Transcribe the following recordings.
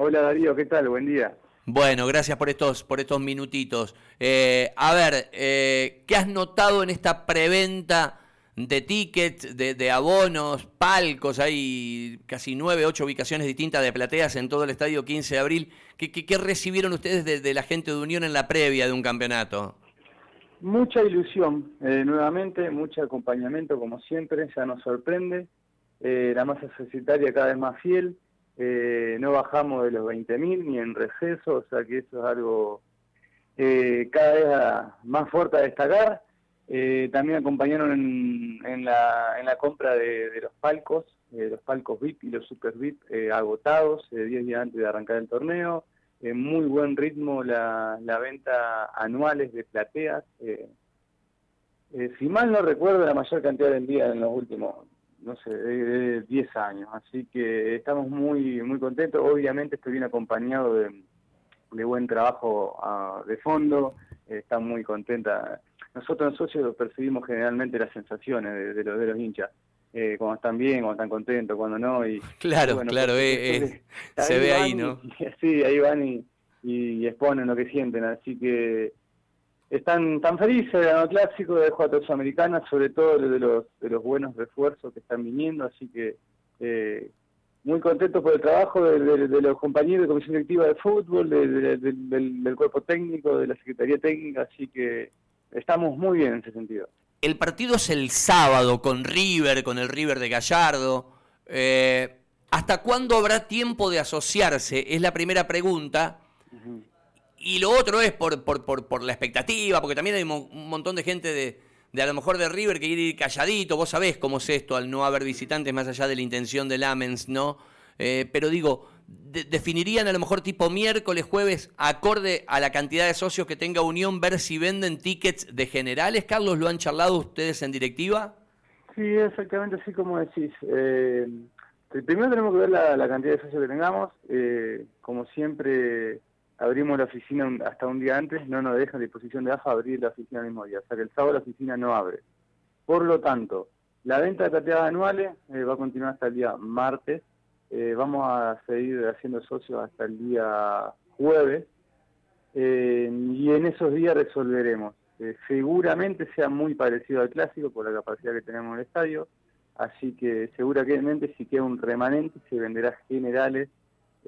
Hola Darío, ¿qué tal? Buen día. Bueno, gracias por estos, por estos minutitos. Eh, a ver, eh, ¿qué has notado en esta preventa de tickets, de, abonos, palcos? Hay casi nueve, ocho ubicaciones distintas de plateas en todo el estadio 15 de abril. ¿Qué, recibieron ustedes de, la gente de Unión en la previa de un campeonato? Mucha ilusión, eh, nuevamente, mucho acompañamiento como siempre, ya nos sorprende. la masa societaria cada vez más fiel eh, no bajamos de los 20.000 ni en receso, o sea que eso es algo eh, cada vez más fuerte a destacar. Eh, también acompañaron en, la, en la compra de, los palcos, los palcos VIP y los super VIP agotados 10 días antes de arrancar el torneo. En muy buen ritmo la, la venta anuales de plateas. si mal no recuerdo, la mayor cantidad de día en los últimos no sé, de 10 años. Así que estamos muy muy contentos. Obviamente estoy bien acompañado de, buen trabajo ah, de fondo. está muy contenta. Nosotros los socios percibimos generalmente las sensaciones de, los, de los hinchas. Eh, cuando están bien, cuando están contentos, cuando no. Y, claro, claro, eh, eh, se ve ahí, ¿no? sí, ahí van y, y exponen lo que sienten. Así que están tan felices de clásico de jugadores sudamericanas, sobre todo de los, de los buenos refuerzos que están viniendo, así que eh, muy contentos por el trabajo de, los compañeros de comisión directiva de fútbol, del, cuerpo técnico, de la Secretaría Técnica, así que estamos muy bien en ese sentido. El partido es el sábado con River, con el River de Gallardo. Eh, ¿Hasta cuándo habrá tiempo de asociarse? Es la primera pregunta. Y lo otro es por, por, por, la expectativa, porque también hay un montón de gente de, de a lo mejor de River que quiere ir calladito. Vos sabés cómo es esto al no haber visitantes más allá de la intención del Amens, ¿no? Eh, pero digo, definirían a lo mejor tipo miércoles, jueves, acorde a la cantidad de socios que tenga Unión, ver si venden tickets de generales. Carlos, ¿lo han charlado ustedes en directiva? Sí, exactamente así como decís. Eh, primero tenemos que ver la, cantidad de socios que tengamos. Eh, como siempre abrimos la oficina hasta un día antes, no nos dejan disposición de AFA abrir la oficina el mismo día, o sea que el sábado la oficina no abre. Por lo tanto, la venta de plateadas anuales eh, va a continuar hasta el día martes, eh, vamos a seguir haciendo socios hasta el día jueves, eh, y en esos días resolveremos. seguramente sea muy parecido al clásico por la capacidad que tenemos en el estadio, así que seguramente si queda un remanente se venderá generales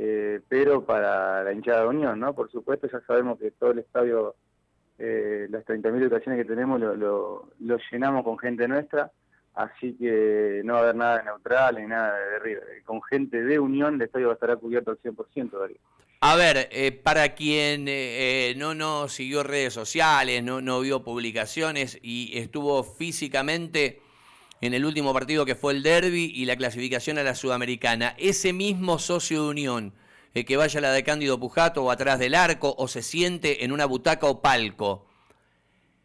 eh, pero para la hinchada de Unión, ¿no? Por supuesto, ya sabemos que todo el estadio, eh, las 30.000 ocasiones que tenemos, lo, lo, llenamos con gente nuestra, así que no va a haber nada de neutral ni nada de River. Con gente de Unión, el estadio va a estar cubierto al 100%, Darío. A ver, eh, para quien no, no siguió redes sociales, no, no vio publicaciones y estuvo físicamente en el último partido que fue el derby y la clasificación a la Sudamericana. Ese mismo socio de Unión eh, que vaya a la de Cándido Pujato o atrás del arco o se siente en una butaca o palco,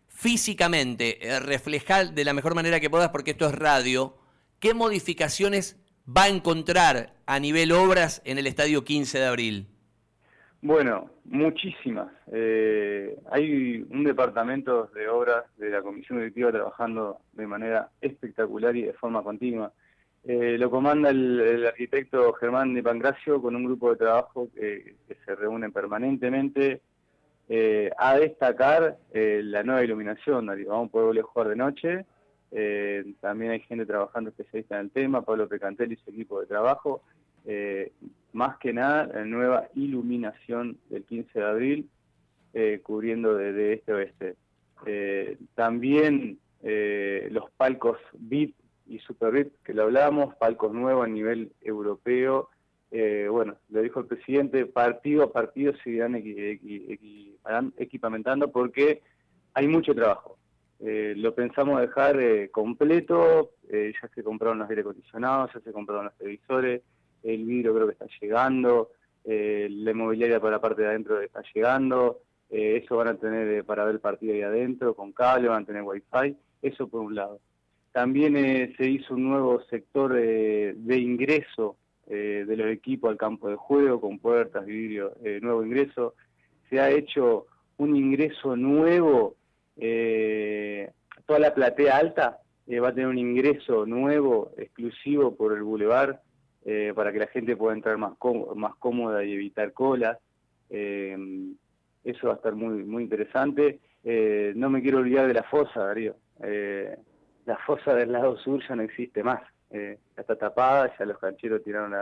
físicamente, eh, reflejar de la mejor manera que puedas, porque esto es radio, ¿qué modificaciones va a encontrar a nivel obras en el Estadio 15 de abril? Bueno, muchísimas. Eh, hay un departamento de obras de la Comisión Directiva trabajando de manera espectacular y de forma continua. Eh, lo comanda el, arquitecto Germán de Pancracio con un grupo de trabajo que, se reúne permanentemente eh, a destacar la nueva iluminación. Vamos a poder jugar de noche. también hay gente trabajando especialista en el tema, Pablo Pecantelli y su equipo de trabajo eh, más que nada la nueva iluminación del 15 de abril, eh, cubriendo de, este a oeste. Eh, también eh, los palcos VIP y Super VIP, que lo hablamos, palcos nuevos a nivel europeo. bueno, lo dijo el presidente, partido a partido se irán equipamentando porque hay mucho trabajo. lo pensamos dejar completo, ya se compraron los aire acondicionados, ya se compraron los televisores, el vidrio creo que está llegando, eh, la inmobiliaria para la parte de adentro está llegando, eh, eso van a tener eh, para ver el partido ahí adentro, con cable, van a tener wifi, eso por un lado. También se hizo un nuevo sector de ingreso de los equipos al campo de juego, con puertas, vidrio, nuevo ingreso. Se ha hecho un ingreso nuevo, toda la platea alta va a tener un ingreso nuevo, exclusivo por el bulevar, eh, para que la gente pueda entrar más, más cómoda y evitar colas. Eh, eso va a estar muy, muy interesante. Eh, no me quiero olvidar de la fosa, Darío. la fosa del lado sur ya no existe más. ya está tapada, ya los cancheros tiraron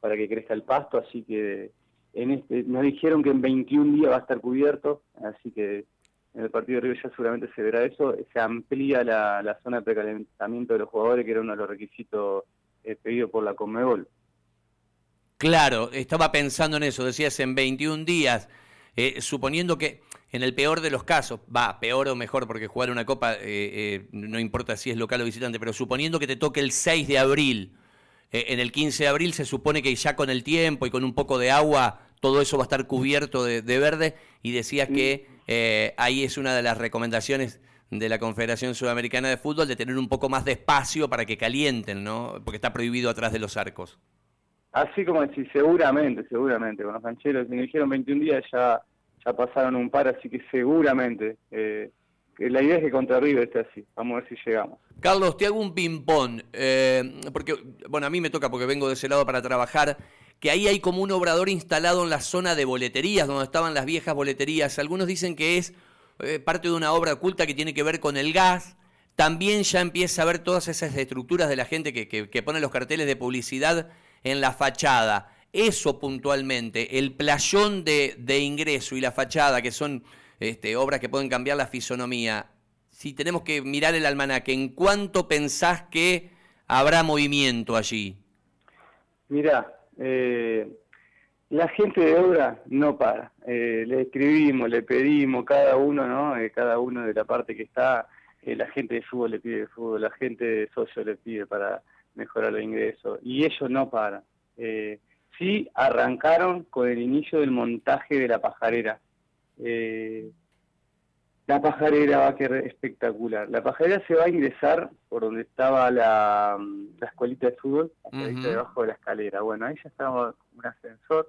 para que crezca el pasto, así que en este, nos dijeron que en 21 días va a estar cubierto, así que en el partido de Río ya seguramente se verá eso, se amplía la, la zona de precalentamiento de los jugadores, que era uno de los requisitos eh, pedido por la Conmebol. Claro, estaba pensando en eso, decías en 21 días, eh, suponiendo que en el peor de los casos, va, peor o mejor, porque jugar una copa eh, no importa si es local o visitante, pero suponiendo que te toque el 6 de abril, en el 15 de abril se supone que ya con el tiempo y con un poco de agua todo eso va a estar cubierto de, verde y decías que ahí es una de las recomendaciones de la Confederación Sudamericana de Fútbol de tener un poco más de espacio para que calienten, ¿no? Porque está prohibido atrás de los arcos. Así como decir, seguramente, seguramente. Con los cancheros, me dijeron 21 días, ya, ya pasaron un par, así que seguramente. Eh, la idea es que contra River esté así. Vamos a ver si llegamos. Carlos, te hago un ping-pong. Eh, porque, bueno, a mí me toca porque vengo de ese lado para trabajar. Que ahí hay como un obrador instalado en la zona de boleterías, donde estaban las viejas boleterías. Algunos dicen que es eh, parte de una obra oculta que tiene que ver con el gas. También ya empieza a ver todas esas estructuras de la gente que, que, pone los carteles de publicidad en la fachada. Eso puntualmente, el playón de, de ingreso y la fachada, que son este, obras que pueden cambiar la fisonomía. Si tenemos que mirar el almanaque, ¿en cuánto pensás que habrá movimiento allí? Mira, eh, la gente de obra no para. Eh, le escribimos, le pedimos, cada uno, ¿no? Eh, cada uno de la parte que está, eh, la gente de fútbol le pide fútbol, la gente de socio le pide para mejorar los ingresos. Y ellos no paran. sí arrancaron con el inicio del montaje de la pajarera. la pajarera va a quedar espectacular. La pajarera se va a ingresar por donde estaba la, la escuelita de fútbol, debajo de la escalera. Bueno, ahí ya estaba un ascensor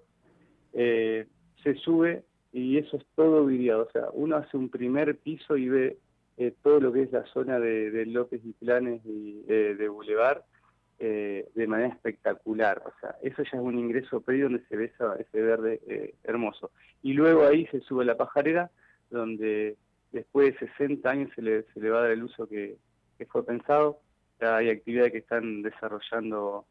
eh, se sube y eso es todo videado. O sea, uno hace un primer piso y ve eh, todo lo que es la zona de, López y Planes y eh, de Boulevard de manera espectacular. O sea, eso ya es un ingreso previo donde se ve ese verde hermoso. Y luego ahí se sube la pajarera, donde después de 60 años se le, se le va a dar el uso que, que fue pensado. Ya hay actividades que están desarrollando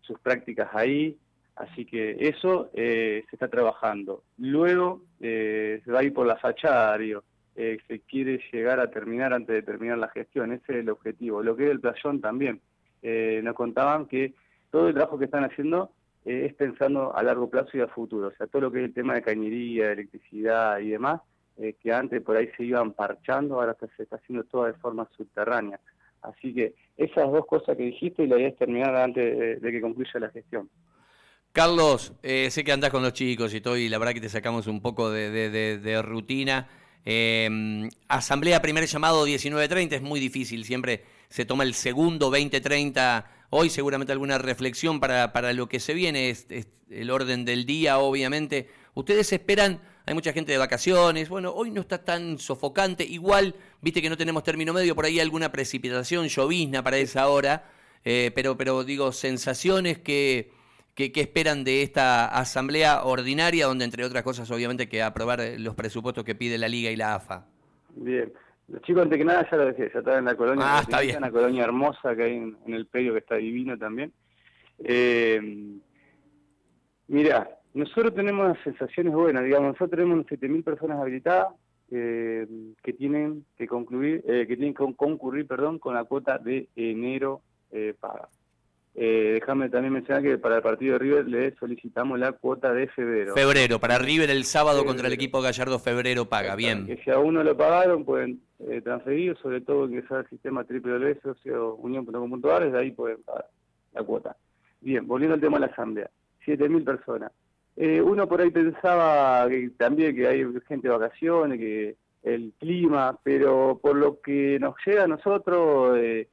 sus prácticas ahí, Así que eso eh, se está trabajando. Luego eh, se va a ir por la fachada. Eh, se quiere llegar a terminar antes de terminar la gestión. Ese es el objetivo. Lo que es el playón también. nos contaban que todo el trabajo que están haciendo es pensando a largo plazo y a futuro. O sea, todo lo que es el tema de cañería, electricidad y demás, que antes por ahí se iban parchando, ahora se está haciendo todo de forma subterránea. Así que esas dos cosas que dijiste y la idea es terminar antes de que concluya la gestión. Carlos, eh, sé que andás con los chicos y todo, la verdad que te sacamos un poco de, rutina. Eh, asamblea primer llamado 19.30, es muy difícil, siempre se toma el segundo 20.30. Hoy seguramente alguna reflexión para, para lo que se viene, es, el orden del día, obviamente. Ustedes esperan, hay mucha gente de vacaciones, bueno, hoy no está tan sofocante, igual, viste que no tenemos término medio, por ahí alguna precipitación, llovizna para esa hora, eh, pero, pero digo, sensaciones que ¿Qué, esperan de esta asamblea ordinaria, donde entre otras cosas obviamente que aprobar eh, los presupuestos que pide la Liga y la AFA? Bien, los chicos antes que nada ya lo dejé, ya están en la colonia, ah, está bien. una colonia hermosa que hay en, el predio que está divino también. Eh, mira, nosotros tenemos unas sensaciones buenas, digamos, nosotros tenemos 7.000 personas habilitadas eh, que tienen que concluir, que tienen que concurrir, perdón, con la cuota de enero paga. Eh, déjame también mencionar que para el partido de River le solicitamos la cuota de febrero. Febrero, para River el sábado contra el equipo Gallardo, febrero paga, bien. Que si a uno lo pagaron, pueden eh, transferir, sobre todo ingresar al sistema triple socio unión.com.ar, desde ahí pueden pagar la cuota. Bien, volviendo al tema de la asamblea, 7.000 personas. Eh, uno por ahí pensaba que también que hay gente de vacaciones, que el clima, pero por lo que nos llega a nosotros... Eh,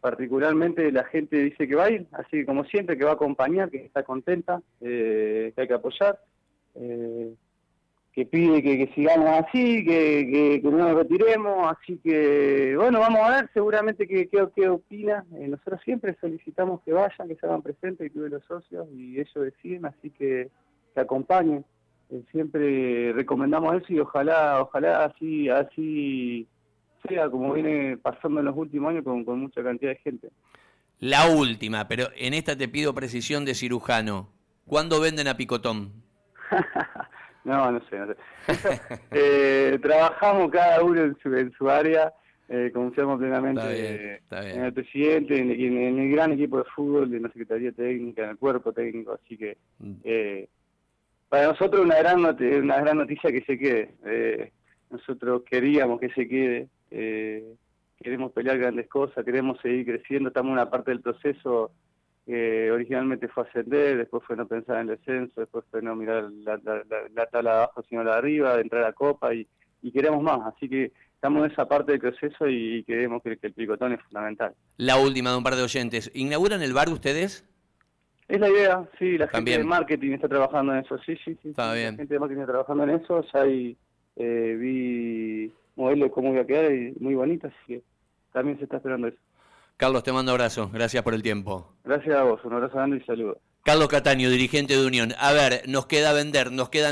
particularmente la gente dice que va a ir, así que como siempre que va a acompañar, que está contenta, eh, que hay que apoyar, eh, que pide que, sigamos así, que, no nos retiremos, así que bueno, vamos a ver seguramente qué, qué, opina. Eh, nosotros siempre solicitamos que vayan, que se hagan presentes, que tuve los socios y ellos deciden, así que que acompañen. Eh, siempre recomendamos eso y ojalá, ojalá así, así sea como viene pasando en los últimos años con, con mucha cantidad de gente. La última, pero en esta te pido precisión de cirujano. ¿Cuándo venden a Picotón? No, no sé, no sé. eh, trabajamos cada uno en su, en su área, eh, confiamos plenamente en el presidente, en, en, el gran equipo de fútbol, en la Secretaría Técnica, en el cuerpo técnico, así que mm. eh, para nosotros una gran una gran noticia que se quede. Eh, nosotros queríamos que se quede, eh, queremos pelear grandes cosas, queremos seguir creciendo, estamos en una parte del proceso que originalmente fue ascender, después fue no pensar en el descenso, después fue no mirar la, tabla de abajo sino la de arriba, entrar a Copa y, queremos más. Así que estamos en esa parte del proceso y, queremos que, el picotón es fundamental. La última de un par de oyentes. ¿Inauguran el bar ustedes? Es la idea, sí, la gente de marketing está trabajando en eso, sí, sí, sí. Está bien. La gente de marketing está trabajando en eso, ya hay, eh, vi modelos de cómo voy a quedar y muy bonitas, así que también se está esperando eso. Carlos, te mando abrazo. Gracias por el tiempo. Gracias a vos. Un abrazo grande y saludos. Carlos Cataño, dirigente de Unión. A ver, nos queda vender, nos quedan